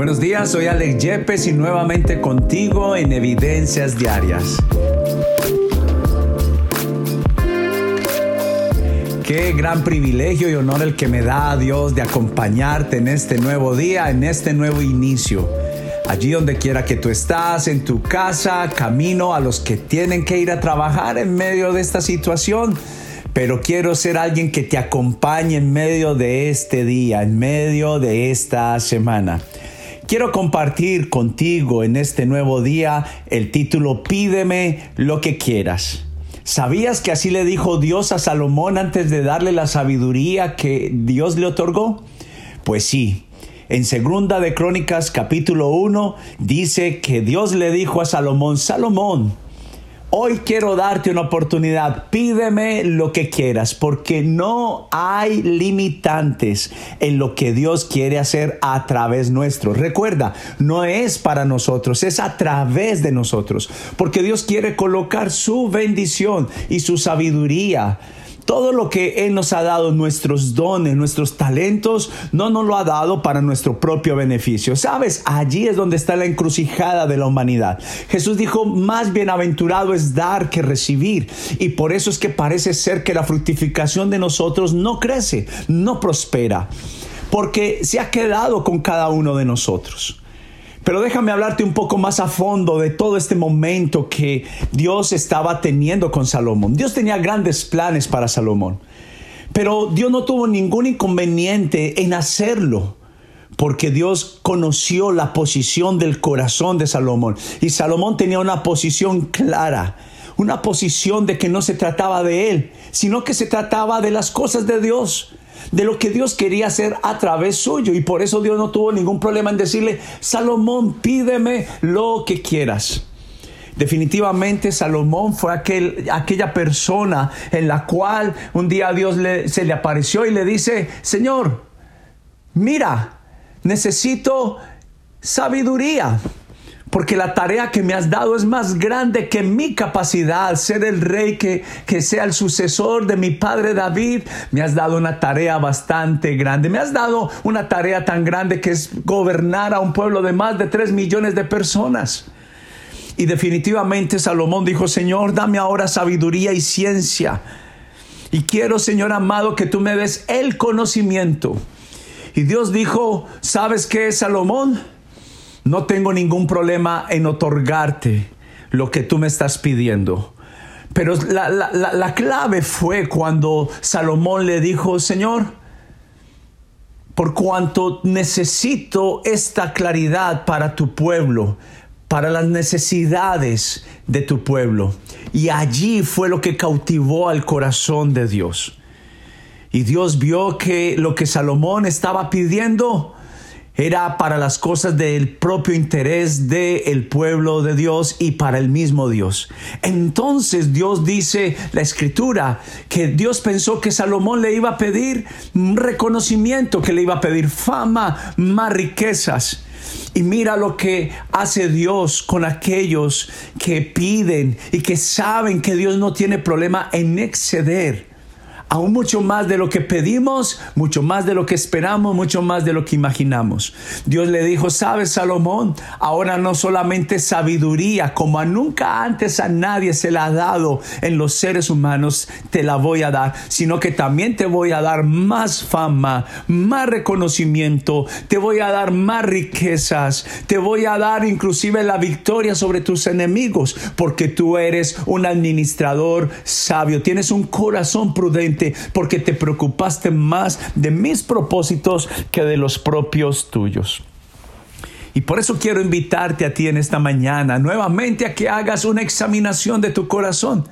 Buenos días, soy Alex Yepes y nuevamente contigo en Evidencias Diarias. Qué gran privilegio y honor el que me da Dios de acompañarte en este nuevo día, en este nuevo inicio. Allí donde quiera que tú estás, en tu casa, camino a los que tienen que ir a trabajar en medio de esta situación pero quiero ser alguien que te acompañe en medio de este día, en medio de esta semana. Quiero compartir contigo en este nuevo día el título Pídeme lo que quieras. ¿Sabías que así le dijo Dios a Salomón antes de darle la sabiduría que Dios le otorgó? Pues sí. En Segunda de Crónicas capítulo 1 dice que Dios le dijo a Salomón, Salomón, Hoy quiero darte una oportunidad. Pídeme lo que quieras, porque no hay limitantes en lo que Dios quiere hacer a través nuestro. Recuerda, no es para nosotros, es a través de nosotros, porque Dios quiere colocar su bendición y su sabiduría todo lo que Él nos ha dado, nuestros dones, nuestros talentos, no nos lo ha dado para nuestro propio beneficio. Sabes, allí es donde está la encrucijada de la humanidad. Jesús dijo, más bienaventurado es dar que recibir. Y por eso es que parece ser que la fructificación de nosotros no crece, no prospera, porque se ha quedado con cada uno de nosotros. Pero déjame hablarte un poco más a fondo de todo este momento que Dios estaba teniendo con Salomón. Dios tenía grandes planes para Salomón, pero Dios no tuvo ningún inconveniente en hacerlo porque Dios conoció la posición del corazón de Salomón. Y Salomón tenía una posición clara, una posición de que no se trataba de él, sino que se trataba de las cosas de Dios de lo que Dios quería hacer a través suyo. Y por eso Dios no tuvo ningún problema en decirle, Salomón, pídeme lo que quieras. Definitivamente Salomón fue aquel, aquella persona en la cual un día Dios se le apareció y le dice, Señor, mira, necesito sabiduría porque la tarea que me has dado es más grande que mi capacidad, ser el rey que, que sea el sucesor de mi padre David. Me has dado una tarea bastante grande. Me has dado una tarea tan grande que es gobernar a un pueblo de más de tres millones de personas. Y definitivamente Salomón dijo, Señor, dame ahora sabiduría y ciencia. Y quiero, Señor amado, que tú me des el conocimiento. Y Dios dijo, ¿sabes qué, Salomón? No tengo ningún problema en otorgarte lo que tú me estás pidiendo. Pero la, clave fue cuando Salomón le dijo, Señor, por cuanto necesito esta claridad para tu pueblo, para las necesidades de tu pueblo. Y allí fue lo que cautivó al corazón de Dios. Y Dios vio que lo que Salomón estaba pidiendo era para las cosas del propio interés del pueblo de Dios y para el mismo Dios. Entonces Dios dice la escritura que Dios pensó que Salomón le iba a pedir reconocimiento, que le iba a pedir fama, más riquezas. Y mira lo que hace Dios con aquellos que piden y que saben que Dios no tiene problema en exceder aún mucho más de lo que pedimos, mucho más de lo que esperamos, mucho más de lo que imaginamos. Dios le dijo, sabes Salomón, ahora no solamente sabiduría, como nunca antes a nadie se la ha dado en los seres humanos, te la voy a dar, sino que también te voy a dar más fama, más reconocimiento, te voy a dar más riquezas, te voy a dar inclusive la victoria sobre tus enemigos, porque tú eres un administrador sabio, tienes un corazón prudente porque te preocupaste más de mis propósitos que de los propios tuyos. Y por eso quiero invitarte a ti en esta mañana nuevamente a que hagas una examinación de tu corazón.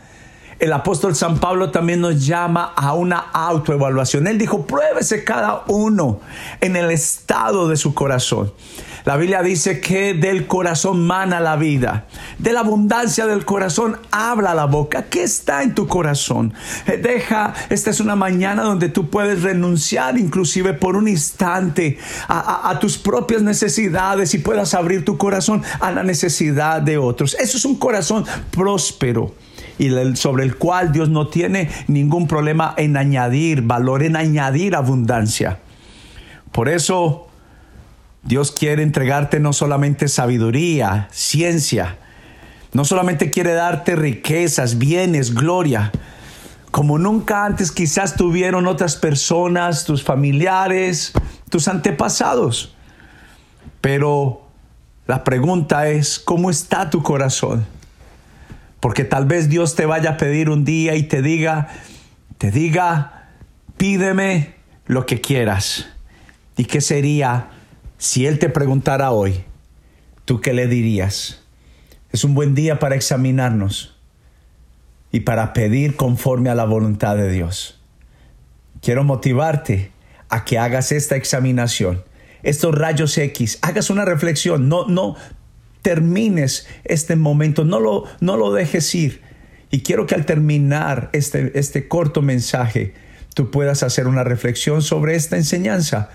El apóstol San Pablo también nos llama a una autoevaluación. Él dijo, pruébese cada uno en el estado de su corazón. La Biblia dice que del corazón mana la vida. De la abundancia del corazón habla la boca. ¿Qué está en tu corazón? Eh, deja, esta es una mañana donde tú puedes renunciar inclusive por un instante a, tus propias necesidades y puedas abrir tu corazón a la necesidad de otros. Eso es un corazón próspero y sobre el cual Dios no tiene ningún problema en añadir valor, en añadir abundancia. Por eso Dios quiere entregarte no solamente sabiduría, ciencia, no solamente quiere darte riquezas, bienes, gloria, como nunca antes quizás tuvieron otras personas, tus familiares, tus antepasados. Pero la pregunta es, ¿cómo está tu corazón? Porque tal vez Dios te vaya a pedir un día y te diga, te diga, pídeme lo que quieras. ¿Y qué sería si Él te preguntara hoy? ¿Tú qué le dirías? Es un buen día para examinarnos y para pedir conforme a la voluntad de Dios. Quiero motivarte a que hagas esta examinación, estos rayos X, hagas una reflexión, no, no termines este momento, no lo, no lo dejes ir. Y quiero que al terminar este, este corto mensaje, tú puedas hacer una reflexión sobre esta enseñanza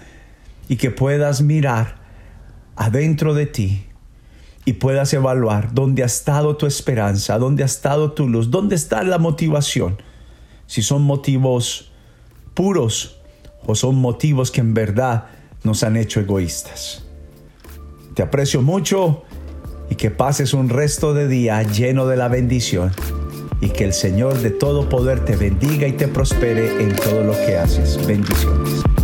y que puedas mirar adentro de ti y puedas evaluar dónde ha estado tu esperanza, dónde ha estado tu luz, dónde está la motivación. Si son motivos puros o son motivos que en verdad nos han hecho egoístas. Te aprecio mucho y que pases un resto de día lleno de la bendición y que el Señor de todo poder te bendiga y te prospere en todo lo que haces. Bendiciones.